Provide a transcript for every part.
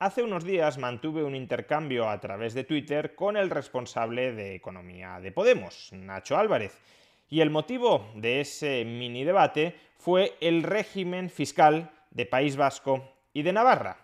Hace unos días mantuve un intercambio a través de Twitter con el responsable de Economía de Podemos, Nacho Álvarez. Y el motivo de ese mini debate fue el régimen fiscal de País Vasco y de Navarra.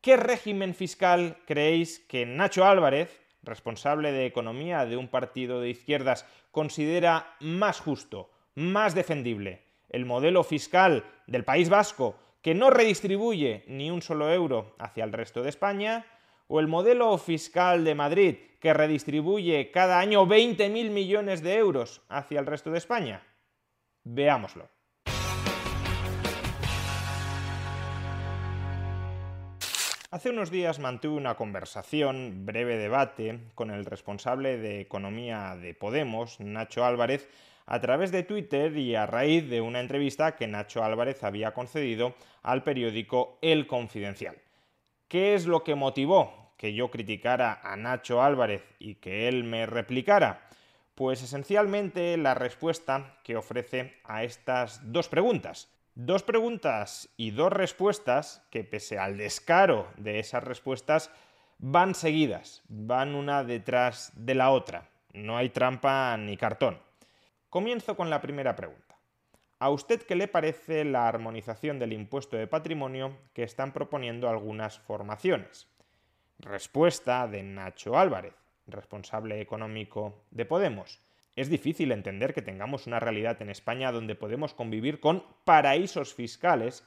¿Qué régimen fiscal creéis que Nacho Álvarez, responsable de economía de un partido de izquierdas, considera más justo, más defendible? ¿El modelo fiscal del País Vasco que no redistribuye ni un solo euro hacia el resto de España? ¿O el modelo fiscal de Madrid que redistribuye cada año 20.000 millones de euros hacia el resto de España? Veámoslo. Hace unos días mantuve una conversación, breve debate, con el responsable de economía de Podemos, Nacho Álvarez, a través de Twitter y a raíz de una entrevista que Nacho Álvarez había concedido al periódico El Confidencial. ¿Qué es lo que motivó que yo criticara a Nacho Álvarez y que él me replicara? Pues esencialmente la respuesta que ofrece a estas dos preguntas. Dos preguntas y dos respuestas que pese al descaro de esas respuestas van seguidas, van una detrás de la otra. No hay trampa ni cartón. Comienzo con la primera pregunta. ¿A usted qué le parece la armonización del impuesto de patrimonio que están proponiendo algunas formaciones? Respuesta de Nacho Álvarez, responsable económico de Podemos. Es difícil entender que tengamos una realidad en España donde podemos convivir con paraísos fiscales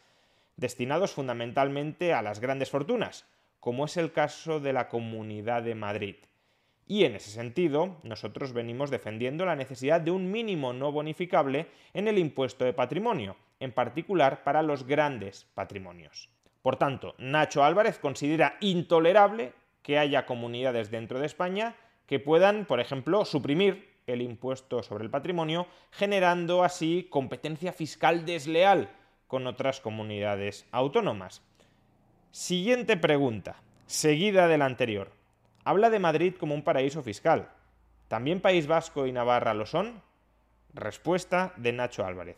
destinados fundamentalmente a las grandes fortunas, como es el caso de la Comunidad de Madrid. Y en ese sentido, nosotros venimos defendiendo la necesidad de un mínimo no bonificable en el impuesto de patrimonio, en particular para los grandes patrimonios. Por tanto, Nacho Álvarez considera intolerable que haya comunidades dentro de España que puedan, por ejemplo, suprimir el impuesto sobre el patrimonio, generando así competencia fiscal desleal con otras comunidades autónomas. Siguiente pregunta, seguida de la anterior. Habla de Madrid como un paraíso fiscal. ¿También País Vasco y Navarra lo son? Respuesta de Nacho Álvarez.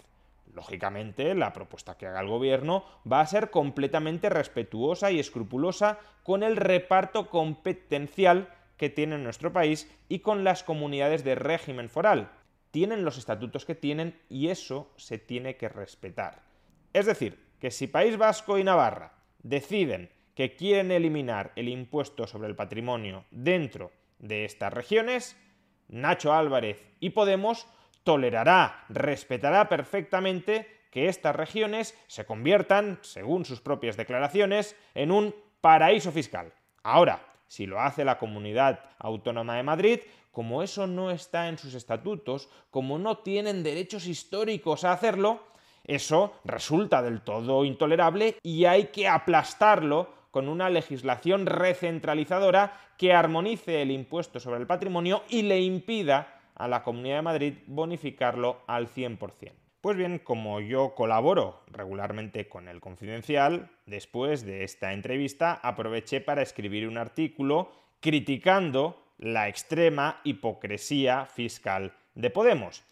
Lógicamente, la propuesta que haga el gobierno va a ser completamente respetuosa y escrupulosa con el reparto competencial que tiene nuestro país y con las comunidades de régimen foral. Tienen los estatutos que tienen y eso se tiene que respetar. Es decir, que si País Vasco y Navarra deciden que quieren eliminar el impuesto sobre el patrimonio dentro de estas regiones, Nacho Álvarez y Podemos tolerará, respetará perfectamente que estas regiones se conviertan, según sus propias declaraciones, en un paraíso fiscal. Ahora, si lo hace la Comunidad Autónoma de Madrid, como eso no está en sus estatutos, como no tienen derechos históricos a hacerlo, eso resulta del todo intolerable y hay que aplastarlo con una legislación recentralizadora que armonice el impuesto sobre el patrimonio y le impida a la Comunidad de Madrid bonificarlo al 100%. Pues bien, como yo colaboro regularmente con el Confidencial, después de esta entrevista aproveché para escribir un artículo criticando la extrema hipocresía fiscal de Podemos.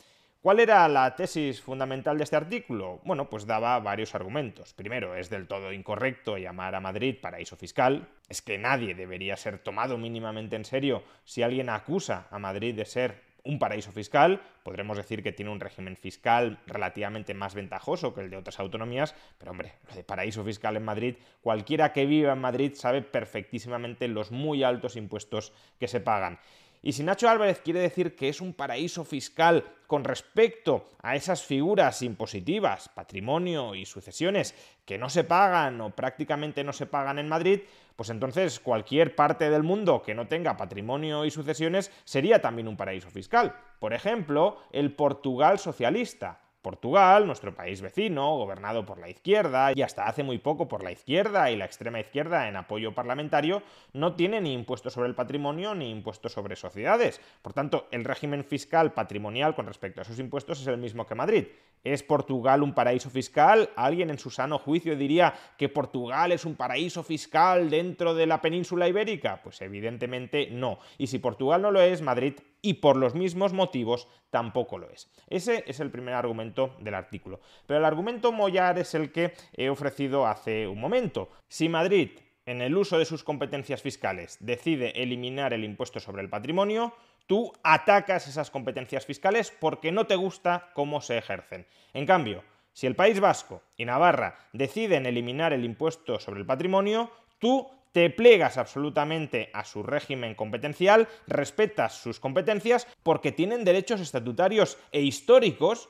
¿Cuál era la tesis fundamental de este artículo? Bueno, pues daba varios argumentos. Primero, es del todo incorrecto llamar a Madrid paraíso fiscal. Es que nadie debería ser tomado mínimamente en serio si alguien acusa a Madrid de ser un paraíso fiscal, podremos decir que tiene un régimen fiscal relativamente más ventajoso que el de otras autonomías, pero hombre, lo de paraíso fiscal en Madrid, cualquiera que viva en Madrid sabe perfectísimamente los muy altos impuestos que se pagan. Y si Nacho Álvarez quiere decir que es un paraíso fiscal con respecto a esas figuras impositivas, patrimonio y sucesiones, que no se pagan o prácticamente no se pagan en Madrid, pues entonces cualquier parte del mundo que no tenga patrimonio y sucesiones sería también un paraíso fiscal. Por ejemplo, el Portugal socialista, Portugal, nuestro país vecino, gobernado por la izquierda y hasta hace muy poco por la izquierda y la extrema izquierda en apoyo parlamentario, no tiene ni impuesto sobre el patrimonio ni impuesto sobre sociedades. Por tanto, el régimen fiscal patrimonial con respecto a sus impuestos es el mismo que Madrid. ¿Es Portugal un paraíso fiscal? ¿Alguien en su sano juicio diría que Portugal es un paraíso fiscal dentro de la península ibérica? Pues evidentemente no. Y si Portugal no lo es, Madrid y por los mismos motivos tampoco lo es. Ese es el primer argumento del artículo. Pero el argumento mollar es el que he ofrecido hace un momento. Si Madrid, en el uso de sus competencias fiscales, decide eliminar el impuesto sobre el patrimonio, tú atacas esas competencias fiscales porque no te gusta cómo se ejercen. En cambio, si el País Vasco y Navarra deciden eliminar el impuesto sobre el patrimonio, tú te plegas absolutamente a su régimen competencial, respetas sus competencias porque tienen derechos estatutarios e históricos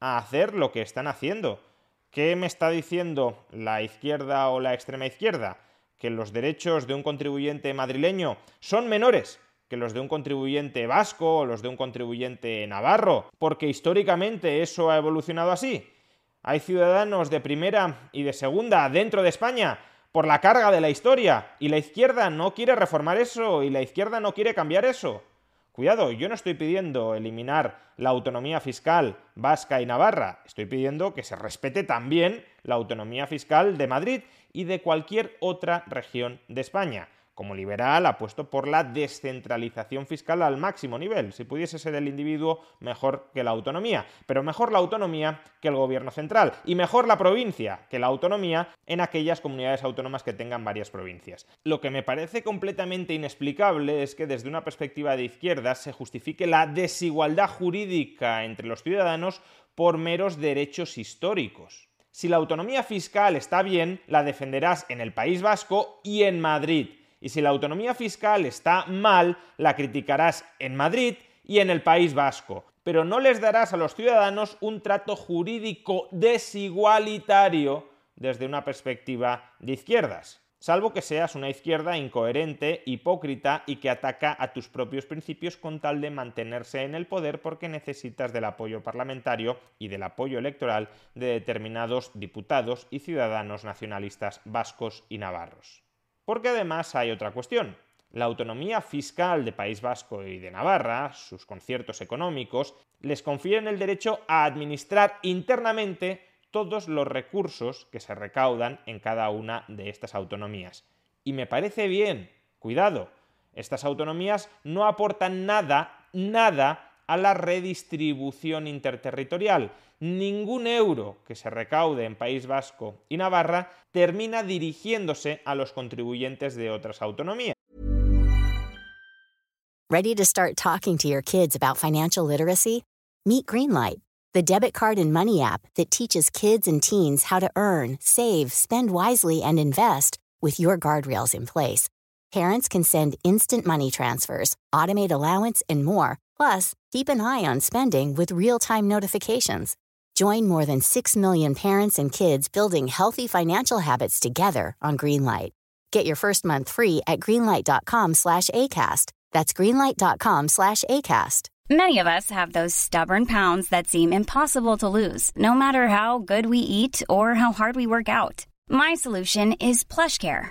a hacer lo que están haciendo. ¿Qué me está diciendo la izquierda o la extrema izquierda? Que los derechos de un contribuyente madrileño son menores que los de un contribuyente vasco o los de un contribuyente navarro, porque históricamente eso ha evolucionado así. Hay ciudadanos de primera y de segunda dentro de España por la carga de la historia. Y la izquierda no quiere reformar eso y la izquierda no quiere cambiar eso. Cuidado, yo no estoy pidiendo eliminar la autonomía fiscal vasca y navarra, estoy pidiendo que se respete también la autonomía fiscal de Madrid y de cualquier otra región de España. Como liberal apuesto por la descentralización fiscal al máximo nivel. Si pudiese ser el individuo, mejor que la autonomía. Pero mejor la autonomía que el gobierno central. Y mejor la provincia que la autonomía en aquellas comunidades autónomas que tengan varias provincias. Lo que me parece completamente inexplicable es que desde una perspectiva de izquierda se justifique la desigualdad jurídica entre los ciudadanos por meros derechos históricos. Si la autonomía fiscal está bien, la defenderás en el País Vasco y en Madrid y si la autonomía fiscal está mal, la criticarás en Madrid y en el País Vasco. Pero no les darás a los ciudadanos un trato jurídico desigualitario desde una perspectiva de izquierdas salvo que seas una izquierda incoherente, hipócrita y que ataca a tus propios principios con tal de mantenerse en el poder porque necesitas del apoyo parlamentario y del apoyo electoral de determinados diputados y ciudadanos nacionalistas vascos y navarros. Porque además hay otra cuestión. La autonomía fiscal de País Vasco y de Navarra, sus conciertos económicos, les confieren el derecho a administrar internamente todos los recursos que se recaudan en cada una de estas autonomías. Y me parece bien, cuidado, estas autonomías no aportan nada, nada a la redistribución interterritorial. Ningún euro que se recaude en País Vasco y Navarra termina dirigiéndose a los contribuyentes de otras autonomías. Ready to start talking to your kids about financial literacy? Meet Greenlight, the debit card and money app that teaches kids and teens how to earn, save, spend wisely and invest with your guardrails in place. Parents can send instant money transfers, automate allowance and more Plus, keep an eye on spending with real time notifications. Join more than 6 million parents and kids building healthy financial habits together on Greenlight. Get your first month free at greenlight.com slash ACAST. That's greenlight.com slash ACAST. Many of us have those stubborn pounds that seem impossible to lose, no matter how good we eat or how hard we work out. My solution is PlushCare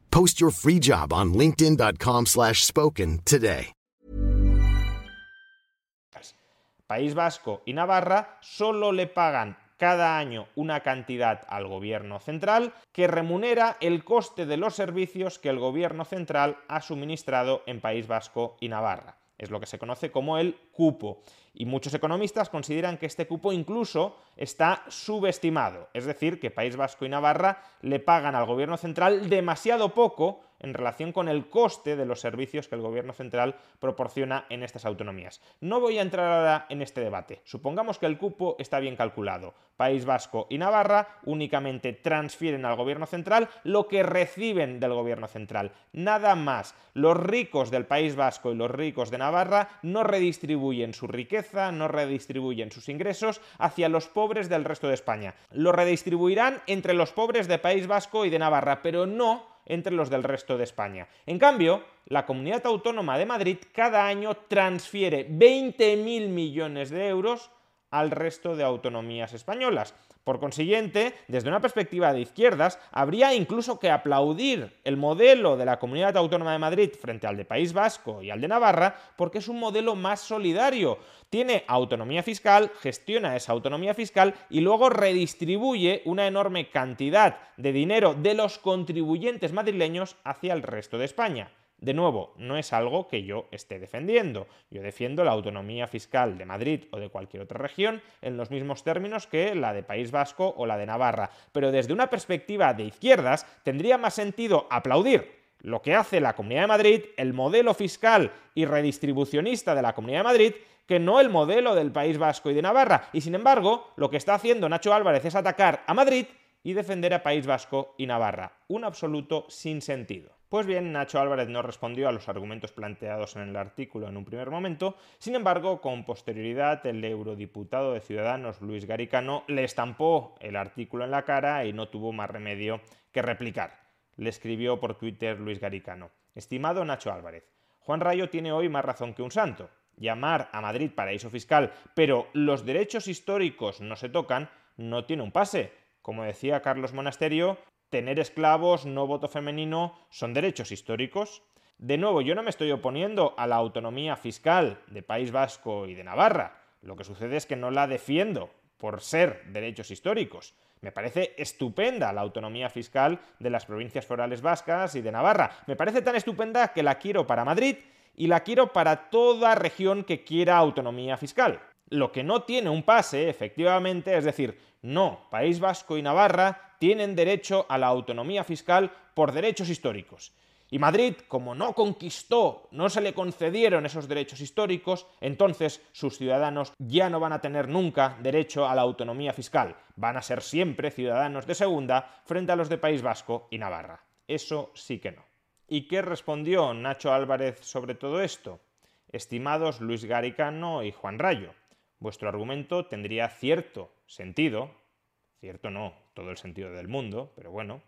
Post your free job on linkedin.com/spoken today. País Vasco y Navarra solo le pagan cada año una cantidad al gobierno central que remunera el coste de los servicios que el gobierno central ha suministrado en País Vasco y Navarra. Es lo que se conoce como el cupo. Y muchos economistas consideran que este cupo incluso está subestimado, es decir, que País Vasco y Navarra le pagan al gobierno central demasiado poco en relación con el coste de los servicios que el gobierno central proporciona en estas autonomías. No voy a entrar ahora en este debate. Supongamos que el cupo está bien calculado. País Vasco y Navarra únicamente transfieren al gobierno central lo que reciben del gobierno central. Nada más. Los ricos del País Vasco y los ricos de Navarra no redistribuyen su riqueza, no redistribuyen sus ingresos hacia los pobres del resto de España. Lo redistribuirán entre los pobres de País Vasco y de Navarra, pero no entre los del resto de España. En cambio, la Comunidad Autónoma de Madrid cada año transfiere 20.000 millones de euros al resto de autonomías españolas. Por consiguiente, desde una perspectiva de izquierdas, habría incluso que aplaudir el modelo de la Comunidad Autónoma de Madrid frente al de País Vasco y al de Navarra, porque es un modelo más solidario. Tiene autonomía fiscal, gestiona esa autonomía fiscal y luego redistribuye una enorme cantidad de dinero de los contribuyentes madrileños hacia el resto de España. De nuevo, no es algo que yo esté defendiendo. Yo defiendo la autonomía fiscal de Madrid o de cualquier otra región en los mismos términos que la de País Vasco o la de Navarra. Pero desde una perspectiva de izquierdas, tendría más sentido aplaudir lo que hace la Comunidad de Madrid, el modelo fiscal y redistribucionista de la Comunidad de Madrid, que no el modelo del País Vasco y de Navarra. Y sin embargo, lo que está haciendo Nacho Álvarez es atacar a Madrid y defender a País Vasco y Navarra. Un absoluto sin sentido. Pues bien, Nacho Álvarez no respondió a los argumentos planteados en el artículo en un primer momento, sin embargo, con posterioridad, el eurodiputado de Ciudadanos, Luis Garicano, le estampó el artículo en la cara y no tuvo más remedio que replicar. Le escribió por Twitter Luis Garicano. Estimado Nacho Álvarez, Juan Rayo tiene hoy más razón que un santo. Llamar a Madrid paraíso fiscal, pero los derechos históricos no se tocan, no tiene un pase. Como decía Carlos Monasterio, tener esclavos, no voto femenino, son derechos históricos. De nuevo, yo no me estoy oponiendo a la autonomía fiscal de País Vasco y de Navarra. Lo que sucede es que no la defiendo por ser derechos históricos. Me parece estupenda la autonomía fiscal de las provincias forales vascas y de Navarra. Me parece tan estupenda que la quiero para Madrid y la quiero para toda región que quiera autonomía fiscal. Lo que no tiene un pase, efectivamente, es decir, no, País Vasco y Navarra tienen derecho a la autonomía fiscal por derechos históricos. Y Madrid, como no conquistó, no se le concedieron esos derechos históricos, entonces sus ciudadanos ya no van a tener nunca derecho a la autonomía fiscal. Van a ser siempre ciudadanos de segunda frente a los de País Vasco y Navarra. Eso sí que no. ¿Y qué respondió Nacho Álvarez sobre todo esto? Estimados Luis Garicano y Juan Rayo, vuestro argumento tendría cierto sentido, cierto no, todo el sentido del mundo, pero bueno,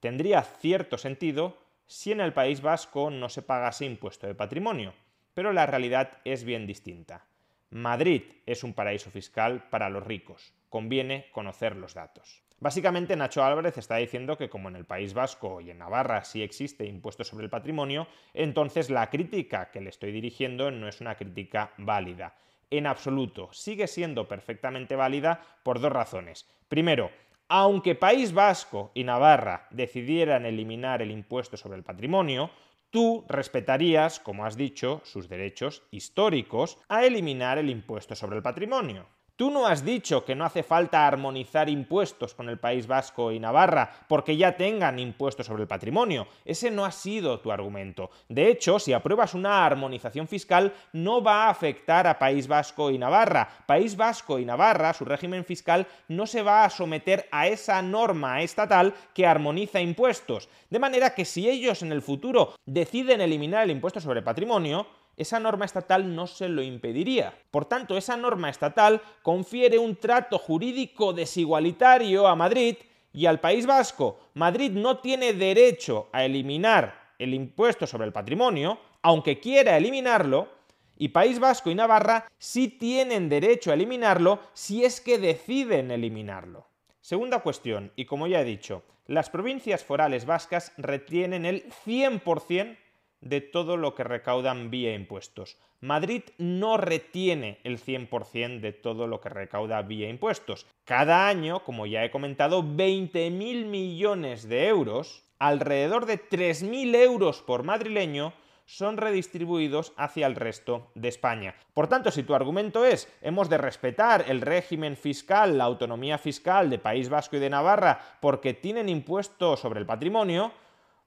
tendría cierto sentido si en el País Vasco no se pagase impuesto de patrimonio, pero la realidad es bien distinta. Madrid es un paraíso fiscal para los ricos, conviene conocer los datos. Básicamente Nacho Álvarez está diciendo que como en el País Vasco y en Navarra sí existe impuesto sobre el patrimonio, entonces la crítica que le estoy dirigiendo no es una crítica válida en absoluto. Sigue siendo perfectamente válida por dos razones. Primero, aunque País Vasco y Navarra decidieran eliminar el impuesto sobre el patrimonio, tú respetarías, como has dicho, sus derechos históricos a eliminar el impuesto sobre el patrimonio. Tú no has dicho que no hace falta armonizar impuestos con el País Vasco y Navarra porque ya tengan impuestos sobre el patrimonio. Ese no ha sido tu argumento. De hecho, si apruebas una armonización fiscal, no va a afectar a País Vasco y Navarra. País Vasco y Navarra, su régimen fiscal, no se va a someter a esa norma estatal que armoniza impuestos. De manera que si ellos en el futuro deciden eliminar el impuesto sobre patrimonio, esa norma estatal no se lo impediría. Por tanto, esa norma estatal confiere un trato jurídico desigualitario a Madrid y al País Vasco. Madrid no tiene derecho a eliminar el impuesto sobre el patrimonio, aunque quiera eliminarlo, y País Vasco y Navarra sí tienen derecho a eliminarlo si es que deciden eliminarlo. Segunda cuestión, y como ya he dicho, las provincias forales vascas retienen el 100% de todo lo que recaudan vía impuestos. Madrid no retiene el 100% de todo lo que recauda vía impuestos. Cada año, como ya he comentado, 20.000 millones de euros, alrededor de 3.000 euros por madrileño, son redistribuidos hacia el resto de España. Por tanto, si tu argumento es hemos de respetar el régimen fiscal, la autonomía fiscal de País Vasco y de Navarra porque tienen impuesto sobre el patrimonio,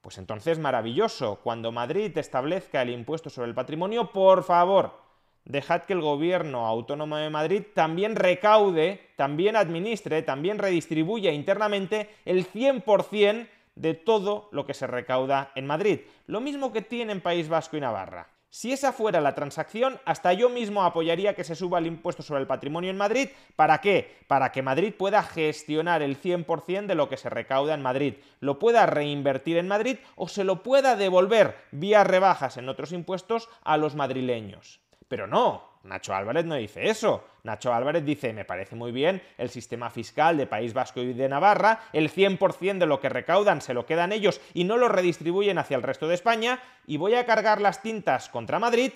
pues entonces maravilloso. Cuando Madrid establezca el impuesto sobre el patrimonio, por favor, dejad que el gobierno autónomo de Madrid también recaude, también administre, también redistribuya internamente el 100% de todo lo que se recauda en Madrid. Lo mismo que tiene en País Vasco y Navarra. Si esa fuera la transacción, hasta yo mismo apoyaría que se suba el impuesto sobre el patrimonio en Madrid. ¿Para qué? Para que Madrid pueda gestionar el 100% de lo que se recauda en Madrid, lo pueda reinvertir en Madrid o se lo pueda devolver vía rebajas en otros impuestos a los madrileños. Pero no, Nacho Álvarez no dice eso. Nacho Álvarez dice, me parece muy bien el sistema fiscal de País Vasco y de Navarra, el 100% de lo que recaudan se lo quedan ellos y no lo redistribuyen hacia el resto de España, y voy a cargar las tintas contra Madrid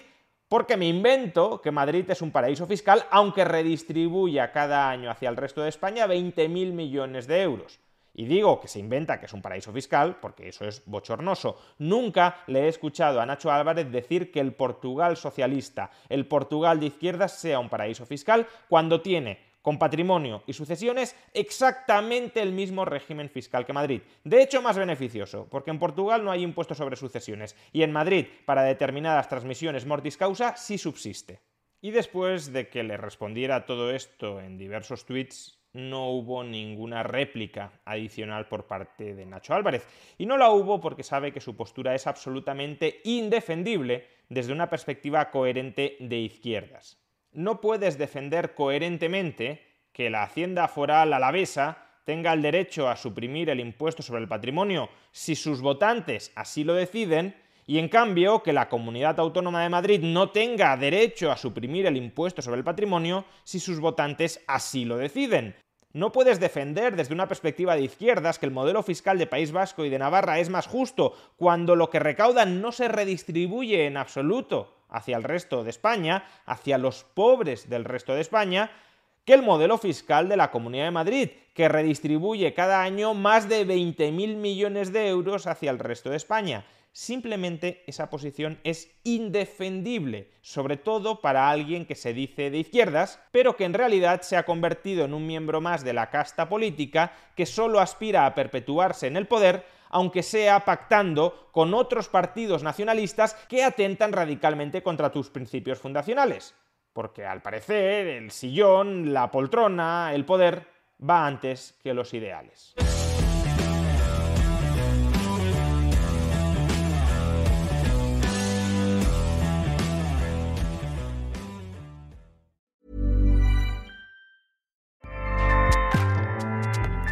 porque me invento que Madrid es un paraíso fiscal, aunque redistribuya cada año hacia el resto de España 20.000 millones de euros. Y digo que se inventa que es un paraíso fiscal, porque eso es bochornoso. Nunca le he escuchado a Nacho Álvarez decir que el Portugal socialista, el Portugal de izquierdas, sea un paraíso fiscal, cuando tiene con patrimonio y sucesiones exactamente el mismo régimen fiscal que Madrid. De hecho, más beneficioso, porque en Portugal no hay impuesto sobre sucesiones y en Madrid, para determinadas transmisiones mortis causa, sí subsiste. Y después de que le respondiera todo esto en diversos tweets, no hubo ninguna réplica adicional por parte de Nacho Álvarez. Y no la hubo porque sabe que su postura es absolutamente indefendible desde una perspectiva coherente de izquierdas. No puedes defender coherentemente que la Hacienda Foral alavesa tenga el derecho a suprimir el impuesto sobre el patrimonio si sus votantes así lo deciden, y en cambio que la Comunidad Autónoma de Madrid no tenga derecho a suprimir el impuesto sobre el patrimonio si sus votantes así lo deciden. No puedes defender desde una perspectiva de izquierdas que el modelo fiscal de País Vasco y de Navarra es más justo cuando lo que recaudan no se redistribuye en absoluto hacia el resto de España, hacia los pobres del resto de España, que el modelo fiscal de la Comunidad de Madrid, que redistribuye cada año más de 20.000 millones de euros hacia el resto de España. Simplemente esa posición es indefendible, sobre todo para alguien que se dice de izquierdas, pero que en realidad se ha convertido en un miembro más de la casta política que solo aspira a perpetuarse en el poder aunque sea pactando con otros partidos nacionalistas que atentan radicalmente contra tus principios fundacionales. Porque al parecer el sillón, la poltrona, el poder va antes que los ideales.